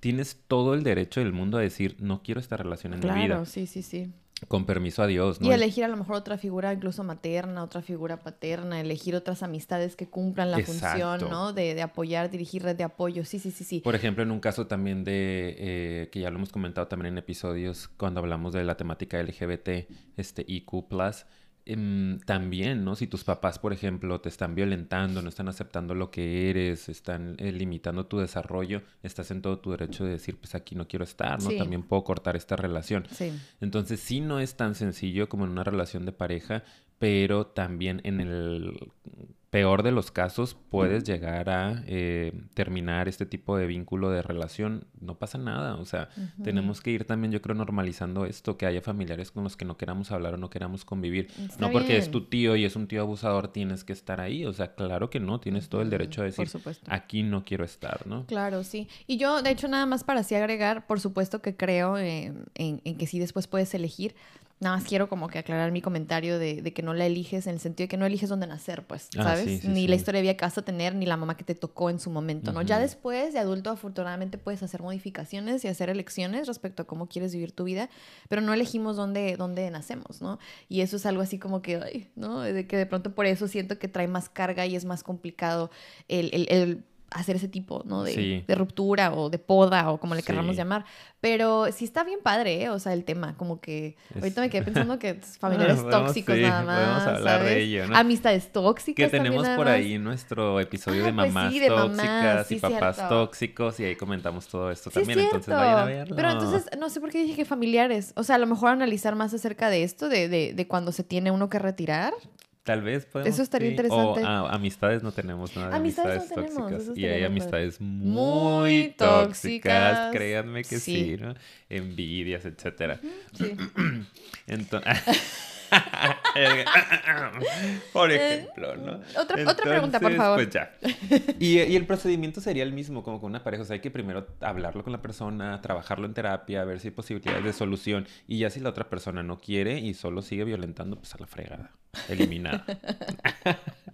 Tienes todo el derecho del mundo a decir, no quiero esta relación en mi vida. Claro, sí, sí, sí. Con permiso a Dios, ¿no? Y elegir a lo mejor otra figura incluso materna, otra figura paterna, elegir otras amistades que cumplan la función. ¿no? De, de apoyar, dirigir red de apoyo. Sí, sí, sí, sí. Por ejemplo, en un caso también de, eh, que ya lo hemos comentado también en episodios cuando hablamos de la temática LGBT, este IQ+, también, ¿no? Si tus papás, por ejemplo, te están violentando, no están aceptando lo que eres, están eh, limitando tu desarrollo, estás en todo tu derecho de decir, pues aquí no quiero estar, ¿no? Sí. También puedo cortar esta relación. Sí. Entonces sí no es tan sencillo como en una relación de pareja, pero también en el peor de los casos puedes llegar a eh, terminar este tipo de vínculo de relación. No pasa nada, o sea, tenemos que ir también yo creo normalizando esto, que haya familiares con los que no queramos hablar o no queramos convivir. Está no porque es tu tío y es un tío abusador tienes que estar ahí, o sea, claro que no, tienes todo el derecho a decir, aquí no quiero estar, ¿no? Claro, sí. Y yo, de hecho, nada más para así agregar, por supuesto que creo eh, en, en que sí después puedes elegir. Nada más quiero como que aclarar mi comentario de, de que no la eliges en el sentido de que no eliges dónde nacer, pues, Ah, ¿sabes? sí, sí, ni sí. la historia de vida que vas a tener, ni la mamá que te tocó en su momento, ¿no? Ya después de adulto, afortunadamente, puedes hacer modificaciones y hacer elecciones respecto a cómo quieres vivir tu vida, pero no elegimos dónde, dónde nacemos, ¿no? Y eso es algo así como que, ay, ¿no? De que de pronto por eso siento que trae más carga y es más complicado el, el- el hacer ese tipo, ¿no? De, Sí. de ruptura o de poda o como le Sí. queramos llamar. Pero sí está bien padre, ¿eh? O sea, el tema, como que ahorita me quedé pensando que [laughs] es familiares [laughs] Podemos- tóxicos sí, nada podemos más, hablar de ello, ¿no? Amistades tóxicas Que tenemos también, por más. ahí nuestro episodio Ah, de pues mamás de mamás, tóxicas y papás cierto. tóxicos y ahí comentamos todo esto es también, entonces vayan a verlo. Pero entonces, no sé por qué dije que familiares. O sea, a lo mejor analizar más acerca de esto, de, de, de cuando se tiene uno que retirar. Tal vez podemos. Eso estaría sí. interesante. O ah, amistades no tenemos nada de Amistades amistades, no tenemos, tóxicas. Y hay amistades muy, Muy tóxicas. tóxicas. Créanme que sí, Sí. ¿no? Envidias, etcétera. Sí. [clears throat] Entonces. [laughs] [laughs] [laughs] por ejemplo, ¿no? Eh, Otra- otra pregunta, por favor. Pues ya. [laughs] Y, y el procedimiento sería el mismo como con una pareja. O sea, hay que primero hablarlo con la persona, trabajarlo en terapia, ver si hay posibilidades de solución. Y ya si la otra persona no quiere y solo sigue violentando, pues a la fregada. Eliminada.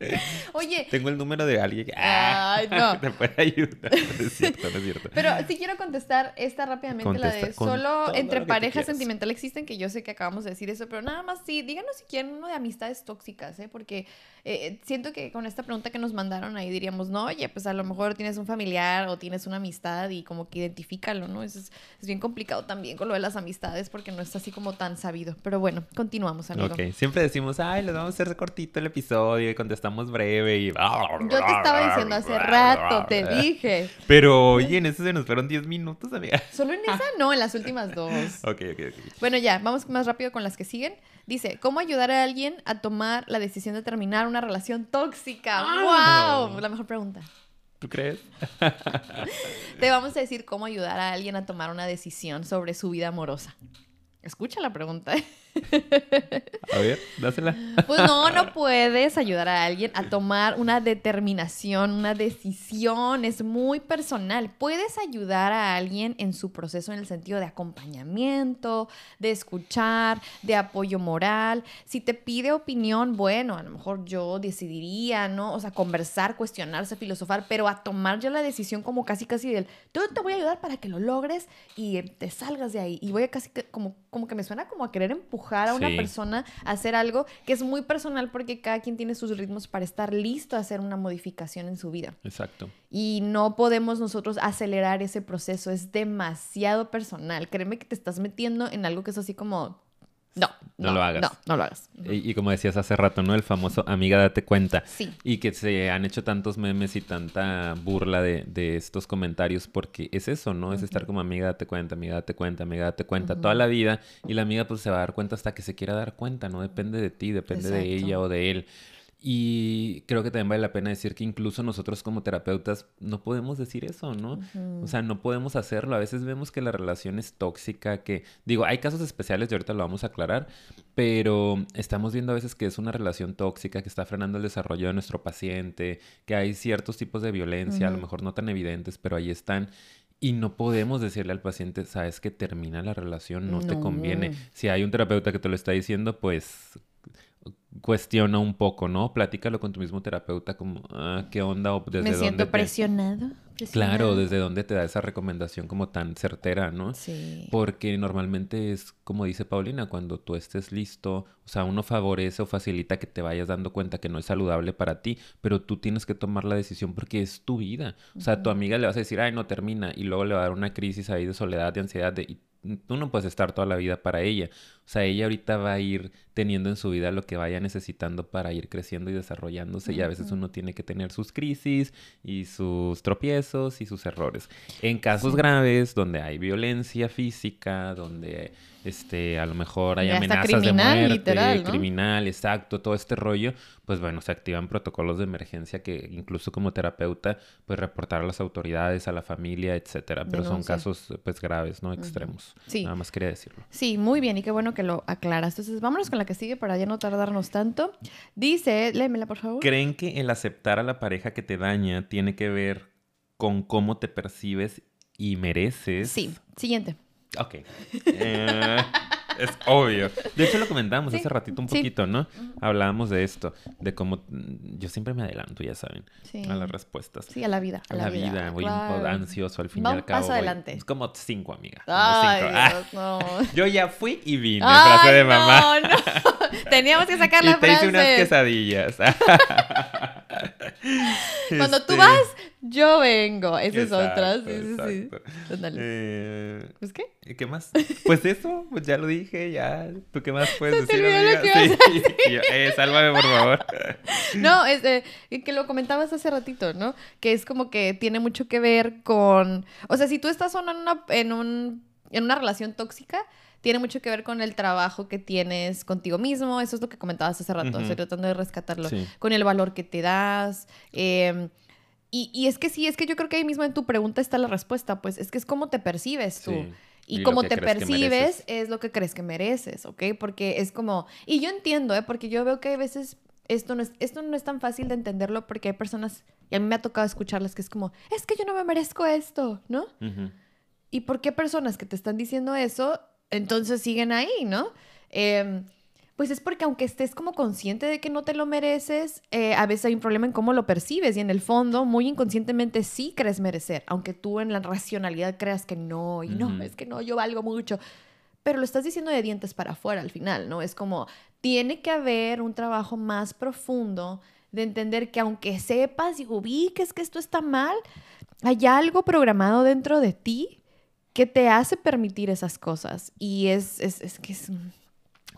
[laughs] Oye, Tengo el número de alguien que ah, Ay, no. [laughs] te puede ayudar. [laughs] No es cierto, no es cierto. pero sí quiero contestar esta rápidamente, la de solo entre parejas sentimental existen, que yo sé que acabamos de decir eso, pero nada más sí, díganos si quieren uno de amistades tóxicas, ¿eh? Porque eh, siento que con esta pregunta que nos mandaron ahí diríamos, no, oye, pues a lo mejor tienes un familiar o tienes una amistad y como que identifícalo, ¿no? Eso es, es bien complicado también con lo de las amistades porque no es así como tan sabido. Pero bueno, continuamos, amigo. Ok, siempre decimos, ay, les vamos a hacer cortito el episodio y contestamos breve y... Yo te estaba diciendo hace rato, te dije. Pero oye, en eso se nos fueron 10 minutos, amiga. Solo en esa no, en las últimas [laughs] dos. Ok, ok, ok. Bueno, ya, vamos más rápido con las que siguen. Dice, ¿cómo ayudar a alguien a tomar la decisión de terminar una relación tóxica? Ah. ¡Wow! La mejor pregunta. ¿Tú crees? [laughs] Te vamos a decir cómo ayudar a alguien a tomar una decisión sobre su vida amorosa. Escucha la pregunta. A ver, dásela. Pues no, no puedes ayudar a alguien a tomar una determinación, una decisión. Es muy personal. Puedes ayudar a alguien en su proceso en el sentido de acompañamiento, de escuchar, de apoyo moral. Si te pide opinión, bueno, a lo mejor yo decidiría, ¿no? O sea, conversar, cuestionarse, filosofar, pero a tomar ya la decisión como casi, casi del, yo te voy a ayudar para que lo logres y te salgas de ahí. Y voy a casi como, como que me suena como a querer empujar a una Sí. persona a hacer algo que es muy personal porque cada quien tiene sus ritmos para estar listo a hacer una modificación en su vida. Exacto. Y no podemos nosotros acelerar ese proceso, es demasiado personal. Créeme que te estás metiendo en algo que es así como, no, No lo hagas. No, no lo hagas. Y, y como decías hace rato, ¿no? El famoso amiga, date cuenta. Sí. Y que se han hecho tantos memes y tanta burla de, de estos comentarios porque es eso, ¿no? Es estar como amiga, date cuenta, amiga, date cuenta, amiga, date cuenta toda la vida y la amiga pues se va a dar cuenta hasta que se quiera dar cuenta, no depende de ti, depende de ella o de él. Y creo que también vale la pena decir que incluso nosotros como terapeutas no podemos decir eso, ¿no? O sea, no podemos hacerlo. A veces vemos que la relación es tóxica, que digo, hay casos especiales y ahorita lo vamos a aclarar, pero estamos viendo a veces que es una relación tóxica que está frenando el desarrollo de nuestro paciente, que hay ciertos tipos de violencia, a lo mejor no tan evidentes, pero ahí están. Y no podemos decirle al paciente, sabes que termina la relación, no, te conviene. Si hay un terapeuta que te lo está diciendo, pues cuestiona un poco, ¿no? Platícalo con tu mismo terapeuta como, ah, ¿qué onda? O desde Me siento dónde te- presionado. Claro, desde dónde te da esa recomendación como tan certera, ¿no? Sí. Porque normalmente es como dice Paulina, cuando tú estés listo, o sea, uno favorece o facilita que te vayas dando cuenta que no es saludable para ti, pero tú tienes que tomar la decisión porque es tu vida. O sea, a tu amiga le vas a decir, ay, no termina, y luego le va a dar una crisis ahí de soledad, de ansiedad, de, y tú no puedes estar toda la vida para ella. O sea, ella ahorita va a ir teniendo en su vida lo que vaya necesitando para ir creciendo y desarrollándose, y a veces uno tiene que tener sus crisis y sus tropiezos y sus errores. En casos Sí. graves, donde hay violencia física, donde este, a lo mejor hay Ya amenazas criminal, de muerte, literal, ¿no? criminal, exacto, todo este rollo, pues bueno, se activan protocolos de emergencia que incluso como terapeuta, pues reportar a las autoridades, a la familia, etcétera. Pero son casos pues graves, ¿no? Extremos. Sí. Nada más quería decirlo. Sí, muy bien y qué bueno que lo aclaras. Entonces, vámonos con la que sigue para ya no tardarnos tanto. Dice, léemela por favor. ¿Creen que el aceptar a la pareja que te daña tiene que ver con cómo te percibes y mereces? Sí, siguiente. Ok. Eh, es obvio. De hecho, lo comentábamos Sí, hace ratito un sí. poquito, ¿no? Hablábamos de esto, de cómo yo siempre me adelanto, ya saben, Sí. a las respuestas. Sí, a la vida. A la vida, voy un poco claro. ansioso al fin Va y un al cabo. paso voy- adelante. Es como cinco, amiga. como Ay, cinco. Ah, [laughs] no. yo ya fui y vine, Ay, frase de mamá. No, no. [laughs] Teníamos que sacar Y la te hice unas quesadillas. [laughs] Cuando tú Este, vas, Yo vengo. Esa es otra. Sí, Exacto, sí, sí. Eh, ¿Pues qué? ¿y ¿Qué más? Pues eso, pues ya lo dije, ya. ¿Tú qué más puedes decir, lo que a [laughs] yo, eh, sálvame, por favor. No, este, que lo comentabas hace ratito, ¿no? Que es como que tiene mucho que ver con, o sea, si tú estás en una, en un, en una relación tóxica, tiene mucho que ver con el trabajo que tienes contigo mismo, eso es lo que comentabas hace rato, estoy tratando de rescatarlo, Sí. con el valor que te das. eh, y, y es que sí, es que yo creo que ahí mismo en tu pregunta está la respuesta, pues es que es cómo te percibes tú. Sí. Y, Y que te percibes es lo que crees que mereces, ¿ok? Porque es como... Y yo entiendo, ¿eh? Porque yo veo que a veces esto no es, esto no es tan fácil de entenderlo porque hay personas, y a mí me ha tocado escucharlas que es como, es que yo no me merezco esto, ¿no? ¿Y por qué personas que te están diciendo eso, entonces siguen ahí, ¿no? Em, pues es porque aunque estés como consciente de que no te lo mereces, eh, a veces hay un problema en cómo lo percibes y en el fondo, muy inconscientemente, sí crees merecer, aunque tú en la racionalidad creas que no, y no, es que no, yo valgo mucho. Pero lo estás diciendo de dientes para afuera al final, ¿no? Es como, tiene que haber un trabajo más profundo de entender que aunque sepas y ubiques que esto está mal, hay algo programado dentro de ti que te hace permitir esas cosas. Y es, es, es que es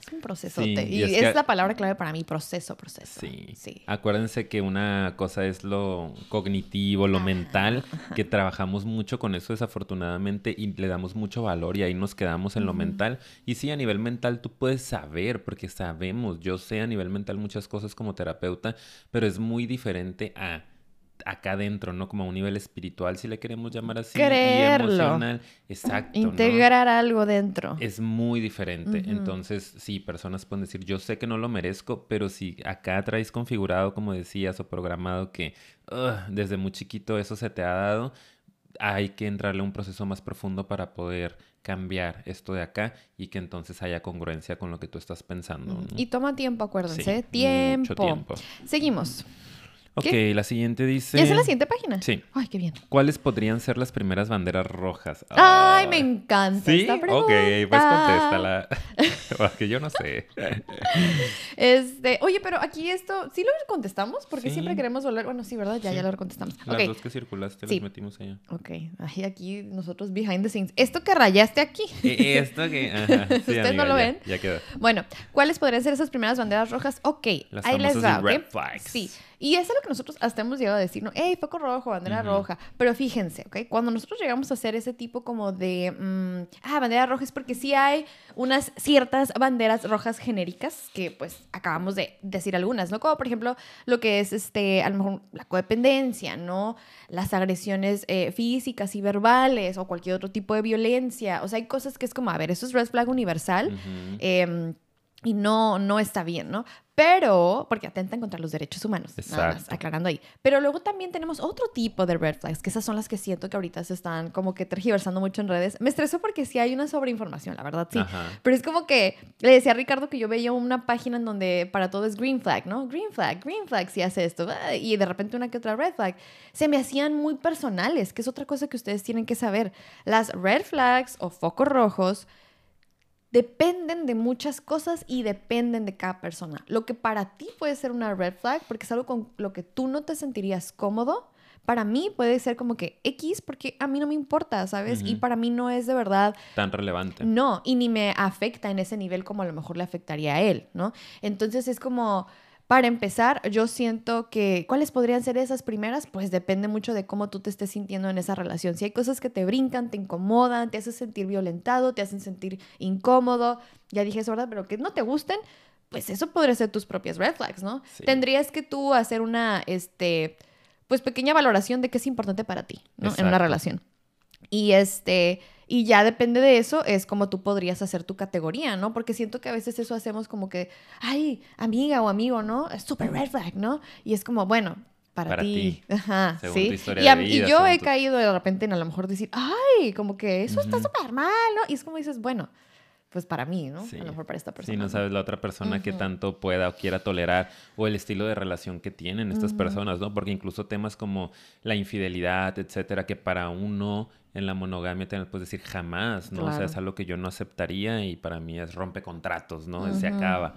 es un procesote. Sí, y y es es, que- la palabra clave para mí, proceso, proceso. Sí. Sí. Acuérdense que una cosa es lo cognitivo, lo mental, ajá. que trabajamos mucho con eso desafortunadamente y le damos mucho valor y ahí nos quedamos en lo mental. Y sí, a nivel mental tú puedes saber, porque sabemos, yo sé a nivel mental muchas cosas como terapeuta, pero es muy diferente a acá adentro, ¿no? Como a un nivel espiritual, si le queremos llamar así, Creerlo. y emocional. Exacto. ¿no? Integrar algo dentro. Es muy diferente. Entonces, sí, personas pueden decir, yo sé que no lo merezco, pero si acá traes configurado, como decías, o programado que "Ugh, desde muy chiquito eso se te ha dado, hay que entrarle a un proceso más profundo para poder cambiar esto de acá y que entonces haya congruencia con lo que tú estás pensando. ¿no? Y toma tiempo, acuérdense. Sí, mucho tiempo. tiempo. Seguimos. Ok, ¿Qué? la siguiente dice... ¿Ya es en la siguiente página? Sí. Ay, qué bien. ¿Cuáles podrían ser las primeras banderas rojas? Ay, me encanta ¿Sí? esta Ok, pregunta. pues contéstala. [laughs] [laughs] Porque yo no sé. Este, oye, pero aquí esto, ¿sí lo contestamos? Porque Sí. siempre queremos volver. Bueno, sí, ¿verdad? Ya, Sí. ya lo contestamos. Las Ok, dos que circulaste Sí. las metimos allá. ok. Ay, aquí nosotros behind the scenes. Esto que rayaste aquí. Eh, Esto que... [laughs] Ajá, ¿Ustedes no amiga, lo ya- ven? Ya quedó. Bueno, ¿cuáles podrían ser esas primeras banderas rojas? Ok, Las ahí les va, ¿ok? red flags. Sí, y eso es lo que nosotros hasta hemos llegado a decir, ¿no? ¡Ey, foco rojo, bandera Ujú. roja! Pero fíjense, ¿ok? Cuando nosotros llegamos a hacer ese tipo como de, mm, ah, bandera roja es porque sí hay unas ciertas banderas rojas genéricas que pues acabamos de decir algunas, ¿no? Como por ejemplo lo que es, este, a lo mejor la codependencia, ¿no? Las agresiones eh, físicas y verbales o cualquier otro tipo de violencia. O sea, hay cosas que es como, a ver, eso es red flag universal. Em, y no, no está bien, ¿no? Pero, porque atentan contra los derechos humanos, nada más, aclarando ahí. Pero luego también tenemos otro tipo de red flags, que esas son las que siento que ahorita se están como que tergiversando mucho en redes. Me estreso porque sí hay una sobreinformación, la verdad, sí. Ajá. Pero es como que le decía a Ricardo que yo veía una página en donde para todo es green flag, ¿no? Green flag, green flag si hace esto. ah, Y de repente una que otra red flag. Se me hacían muy personales, que es otra cosa que ustedes tienen que saber. Las red flags o focos rojos dependen de muchas cosas y dependen de cada persona. Lo que para ti puede ser una red flag, porque es algo con lo que tú no te sentirías cómodo, para mí puede ser como que X, porque a mí no me importa, ¿sabes? Y para mí no es de verdad Tan relevante. no, y ni me afecta en ese nivel como a lo mejor le afectaría a él, ¿no? Entonces es como, para empezar, yo siento que, ¿cuáles podrían ser esas primeras? Pues depende mucho de cómo tú te estés sintiendo en esa relación. Si hay cosas que te brincan, te incomodan, te hacen sentir violentado, te hacen sentir incómodo, ya dije eso, ¿verdad? Pero que no te gusten, pues eso podría ser tus propias red flags, ¿no? Sí. Tendrías que tú hacer una, este, pues pequeña valoración de qué es importante para ti, ¿no? En una relación. Y este, y ya depende de eso, es como tú podrías hacer tu categoría, ¿no? Porque siento que a veces eso hacemos como que, ay, amiga o amigo, ¿no? Es super red flag, ¿no? Y es como, bueno, para, Para ti. Ajá, según sí. tu historia y, a- de y vida, yo he caído de repente en a lo mejor decir, ay, como que eso está súper mal, ¿no? Y es como dices, bueno, pues para mí, ¿no? Sí. A lo mejor para esta persona. Si no sabes la otra persona que Ujú. tanto pueda o quiera tolerar o el estilo de relación que tienen estas personas, ¿no? Porque incluso temas como la infidelidad, etcétera, que para uno en la monogamia te puedes decir jamás, ¿no? O sea, es algo que yo no aceptaría y para mí es rompe contratos, ¿no? Se acaba.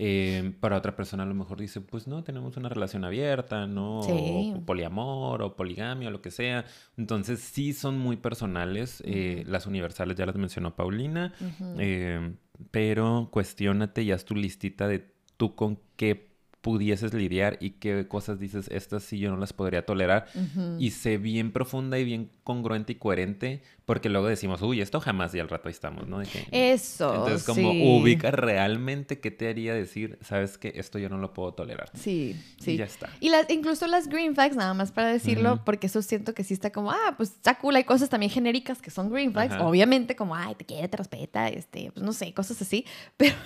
Eh, para otra persona a lo mejor dice, pues no, tenemos una relación abierta, ¿no? Sí. O poliamor o poligamia o lo que sea. Entonces sí son muy personales. eh, las universales ya las mencionó Paulina. Eh, pero cuestiónate y haz tu listita de tú con qué pudieses lidiar y qué cosas dices, estas sí yo no las podría tolerar. Ujú. Y sé bien profunda y bien congruente y coherente, porque luego decimos, uy, esto jamás y al rato ahí estamos, ¿no? Que- Eso. Entonces, como sí. ubica realmente qué te haría decir, sabes que esto yo no lo puedo tolerar. Sí, sí. Y ya está. Y las, incluso las green flags, nada más para decirlo, Ujú. porque eso siento que sí está como, ah, pues está cool. Hay cosas también genéricas que son green flags. Ajá. Obviamente, como, ay, te quiere, te respeta, este, pues no sé, cosas así. [laughs] Pero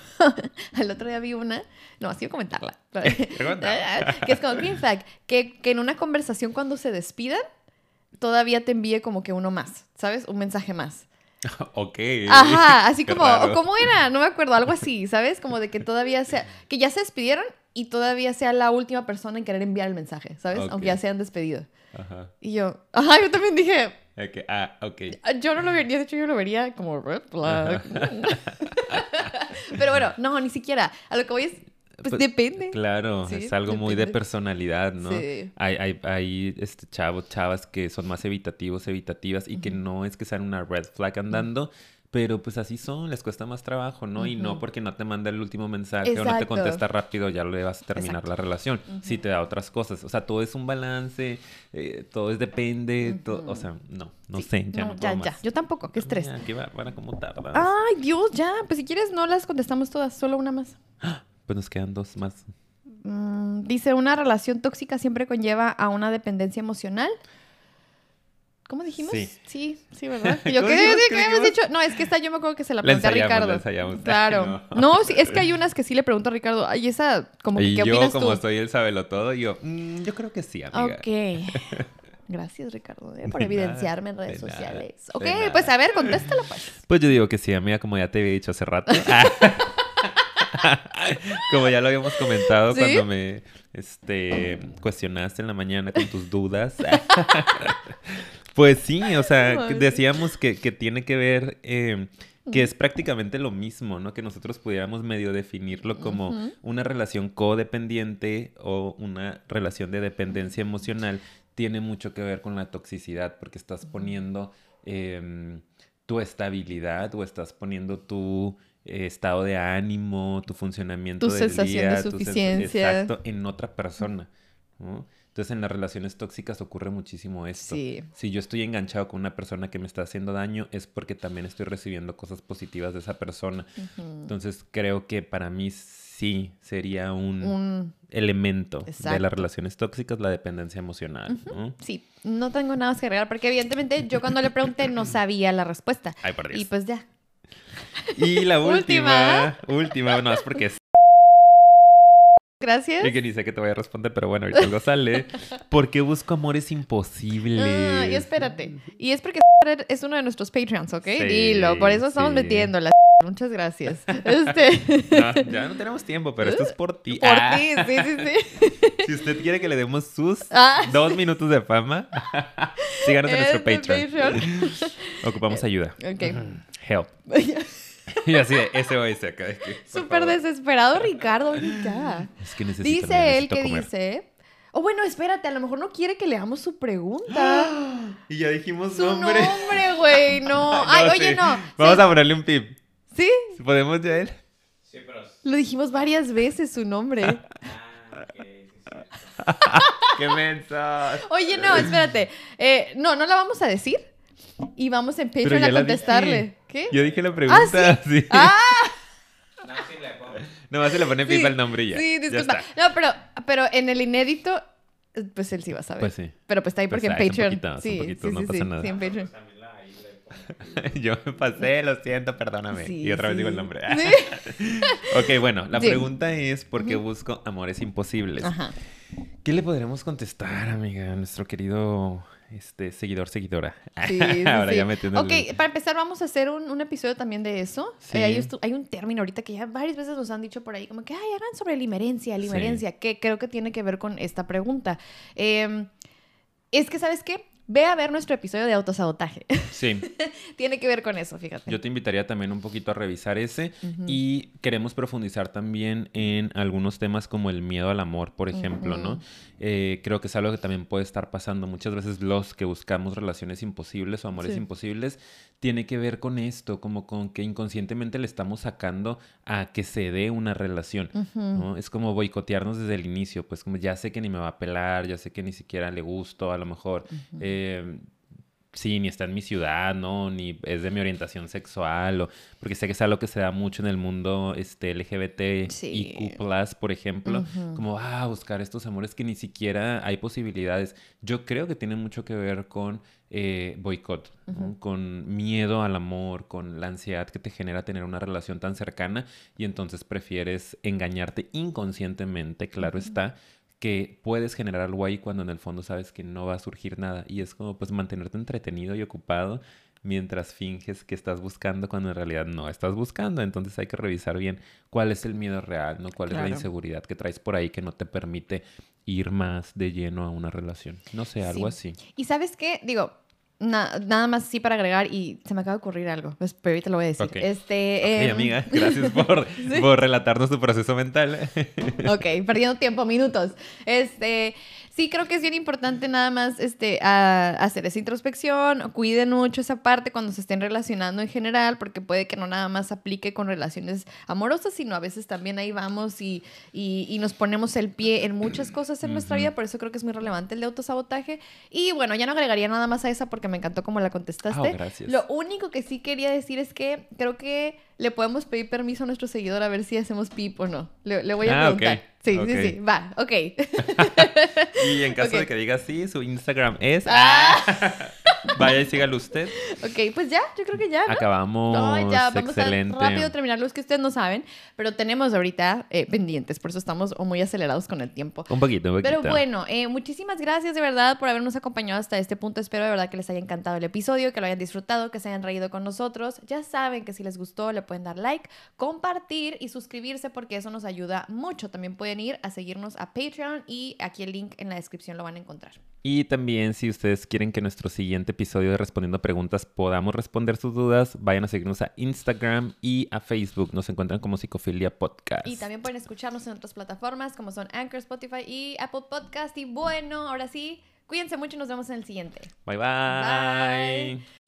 al otro día vi una, no, así voy a comentarla. Cuéntala. [laughs] que es como green flag, que, que en una conversación cuando se despidan, todavía te envíe como que uno más, ¿sabes? Un mensaje más. [laughs] ok. Ajá, así como, o ¿cómo era? No me acuerdo, algo así, ¿sabes? Como de que todavía sea, que ya se despidieron y todavía sea la última persona en querer enviar el mensaje, ¿sabes? Ok. Aunque ya se han despedido. Ajá. Y yo, ajá, yo también dije, Ok, Ah, ok. yo no lo vería, de hecho yo lo vería como red flag. [laughs] Pero bueno, no, ni siquiera. A lo que voy es, pues, Pues, depende. Claro, Sí, es algo muy de depende. personalidad, ¿no? Sí. Hay, hay, hay este, chavos, chavas que son más evitativos, evitativas y que no es que sean una red flag andando, pero pues así son, les cuesta más trabajo, ¿no? Y no porque no te manda el último mensaje o no te Exacto. contesta rápido, ya le vas a terminar Exacto. la relación. Si te da otras cosas, o sea, todo es un balance, eh, todo es depende, to- o sea, no, no Sí, sé, ya no, no, ya, puedo ya. más. Yo tampoco, qué estrés. Ya, qué bárbara, cómo tardas. Ay, Dios, ya. Pues si quieres, no las contestamos todas, solo una más. Pues nos quedan dos más. Mm, dice, una relación tóxica siempre conlleva a una dependencia emocional. ¿Cómo dijimos? Sí. sí, sí, ¿verdad? [laughs] Yo, ¿Cómo ¿qué, habíamos dicho? No, es que esta yo me acuerdo que se la pregunté a Ricardo. la. [laughs] Claro. No. No. sí, es que hay unas que sí le pregunto a Ricardo. Ay, esa, como que, y ¿qué yo, opinas como tú? soy el sabelo todo, yo, "Mm, yo creo que sí, amiga. Ok. [laughs] Gracias, Ricardo, eh, por De evidenciarme en nada, redes de nada, sociales. de Ok, nada. pues a ver, contéstala pues. Pues yo digo que sí, amiga, como ya te había dicho hace rato. [laughs] como ya lo habíamos comentado ¿Sí? cuando me este, cuestionaste en la mañana con tus dudas. [laughs] pues sí, o sea, decíamos que, que tiene que ver, eh, que es prácticamente lo mismo, ¿no? Que nosotros pudiéramos medio definirlo como una relación codependiente o una relación de dependencia emocional. Tiene mucho que ver con la toxicidad porque estás poniendo em, tu estabilidad o estás poniendo tu eh, estado de ánimo, tu funcionamiento Tu del sensación de día, tu sens- suficiencia. exacto, en otra persona. ¿no? Entonces en las relaciones tóxicas ocurre muchísimo esto. Sí. Si yo estoy enganchado con una persona que me está haciendo daño es porque también estoy recibiendo cosas positivas de esa persona. Entonces creo que para mí sí sería un, Un... elemento de las relaciones tóxicas la dependencia emocional. ¿no? Sí, no tengo nada más que agregar porque evidentemente yo cuando le pregunté no [laughs] sabía la respuesta. Ay, por Dios. Y pues ya. Y la Última. última, última, no es porque es Gracias. y que ni sé que te voy a responder, pero bueno, ahorita algo sale. ¿Por qué busco amores imposibles? Ah, y espérate. Y es porque es uno de nuestros Patreons, ¿ok? Sí, Dilo, por eso estamos sí. metiéndola. Muchas gracias. [laughs] Este, No, ya no tenemos tiempo, pero esto es por ti. [laughs] por Ah, ti, sí, sí, sí. [laughs] Si usted quiere que le demos sus Ah, dos minutos de fama, síganos en nuestro Patreon. Patreon. Ocupamos ayuda. Ok. Help. Y así de SOS acá. de que, por Súper desesperado, Ricardo. ya. Es que necesito, Dice él que comer. dice. O bueno, espérate, a lo mejor no quiere que leamos su pregunta. [gasps] Y ya dijimos Su nombre. nombre, güey. No. Ay, oye, no. Vamos Sí, a ponerle un pip. Sí, ¿Podemos ya él? Sí, pero. lo dijimos varias veces su nombre. [laughs] Ah, ok, sí, sí. [laughs] ¡Qué mensa! Oye, no, espérate. Eh, no, no la vamos a decir. Y vamos en Patreon a contestarle. dije. ¿Qué? Yo dije la pregunta. [laughs] sí. Ah, No, sí le pongo. Nomás se le pone sí, al nombre y ya. Sí, disculpa. No, pero, pero en el inédito, pues él sí va a saber. Pues sí. Pero pues está ahí Pues porque ahí, en es un Patreon. poquito, sí, poquito, sí, no sí, pasa sí, nada. sí, en Patreon. [laughs] Yo me pasé, lo siento, perdóname. Sí, y otra vez digo el nombre. Sí. [laughs] ok, bueno, la pregunta es ¿por qué busco amores imposibles? Ajá. ¿Qué le podremos contestar, amiga, a nuestro querido este, seguidor, seguidora? [laughs] Sí, sí, Ahora sí. ya metiendo Ok, para empezar vamos a hacer un, un episodio también de eso. Eh, hay, un término ahorita que ya varias veces nos han dicho por ahí, como que, ay, hagan sobre limerencia, limerencia, que creo que tiene que ver con esta pregunta. Eh, es que, ¿sabes qué? Ve a ver nuestro episodio de autosabotaje. Sí. [laughs] Tiene que ver con eso, fíjate. Yo te invitaría también un poquito a revisar ese y queremos profundizar también en algunos temas como el miedo al amor, por ejemplo, ¿no? Eh, creo que es algo que también puede estar pasando muchas veces los que buscamos relaciones imposibles o amores Sí. imposibles, tiene que ver con esto, como con que inconscientemente le estamos sacando a que se dé una relación. ¿no? Es como boicotearnos desde el inicio, pues como ya sé que ni me va a pelar, ya sé que ni siquiera le gusto, a lo mejor, eh, sí, ni está en mi ciudad, ¿no? Ni es de mi orientación sexual, o, porque sé que es algo que se da mucho en el mundo este, LGBT Sí. IQ+, por ejemplo, como, ah, buscar estos amores que ni siquiera hay posibilidades. Yo creo que tiene mucho que ver con eh, boicot, con miedo al amor, con la ansiedad que te genera tener una relación tan cercana y entonces prefieres engañarte inconscientemente, claro está, que puedes generar algo ahí cuando en el fondo sabes que no va a surgir nada y es como pues mantenerte entretenido y ocupado mientras finges que estás buscando cuando en realidad no estás buscando. Entonces hay que revisar bien cuál es el miedo real, ¿no? Cuál es la inseguridad que traes por ahí que no te permite ir más de lleno a una relación. No sé, algo Sí. así. Y sabes qué, digo, na- nada más sí para agregar y se me acaba de ocurrir algo, pues, pero ahorita lo voy a decir. Ok. Este, Ok, em, amiga, gracias [laughs] por, Sí. por relatarnos tu proceso mental. [laughs] Ok, perdiendo tiempo, minutos. Este, sí, creo que es bien importante nada más este, a- hacer esa introspección. Cuiden mucho esa parte cuando se estén relacionando en general, porque puede que no nada más aplique con relaciones amorosas, sino a veces también ahí vamos y, y- y nos ponemos el pie en muchas cosas en nuestra Ujú. vida. Por eso creo que es muy relevante el de autosabotaje. Y bueno, ya no agregaría nada más a esa porque me encantó cómo la contestaste. Ah, gracias. Lo único que sí quería decir es que creo que le podemos pedir permiso a nuestro seguidor a ver si hacemos pip o no. Le, le voy a Ah, preguntar. Sí, sí, sí. Va, ok. [laughs] Y en caso de que diga sí, su Instagram es... Ah. [laughs] [laughs] Vaya y sígalo usted. ok, pues ya, yo creo que ya. ¿no? Acabamos. No, ya vamos Excelente. a rápido terminar los que ustedes no saben, pero tenemos ahorita eh, pendientes, por eso estamos muy acelerados con el tiempo. Un poquito, un poquito. Pero bueno, eh, muchísimas gracias de verdad por habernos acompañado hasta este punto. Espero de verdad que les haya encantado el episodio, que lo hayan disfrutado, que se hayan reído con nosotros. Ya saben que si les gustó le pueden dar like, compartir y suscribirse porque eso nos ayuda mucho. También pueden ir a seguirnos a Patreon y aquí el link en la descripción lo van a encontrar. Y también si ustedes quieren que nuestro siguiente episodio de Respondiendo Preguntas podamos responder sus dudas, vayan a seguirnos a Instagram y a Facebook. Nos encuentran como Psicofilia Podcast. Y también pueden escucharnos en otras plataformas como son Anchor, Spotify y Apple Podcast. Y bueno, ahora sí, cuídense mucho y nos vemos en el siguiente. Bye bye. Bye.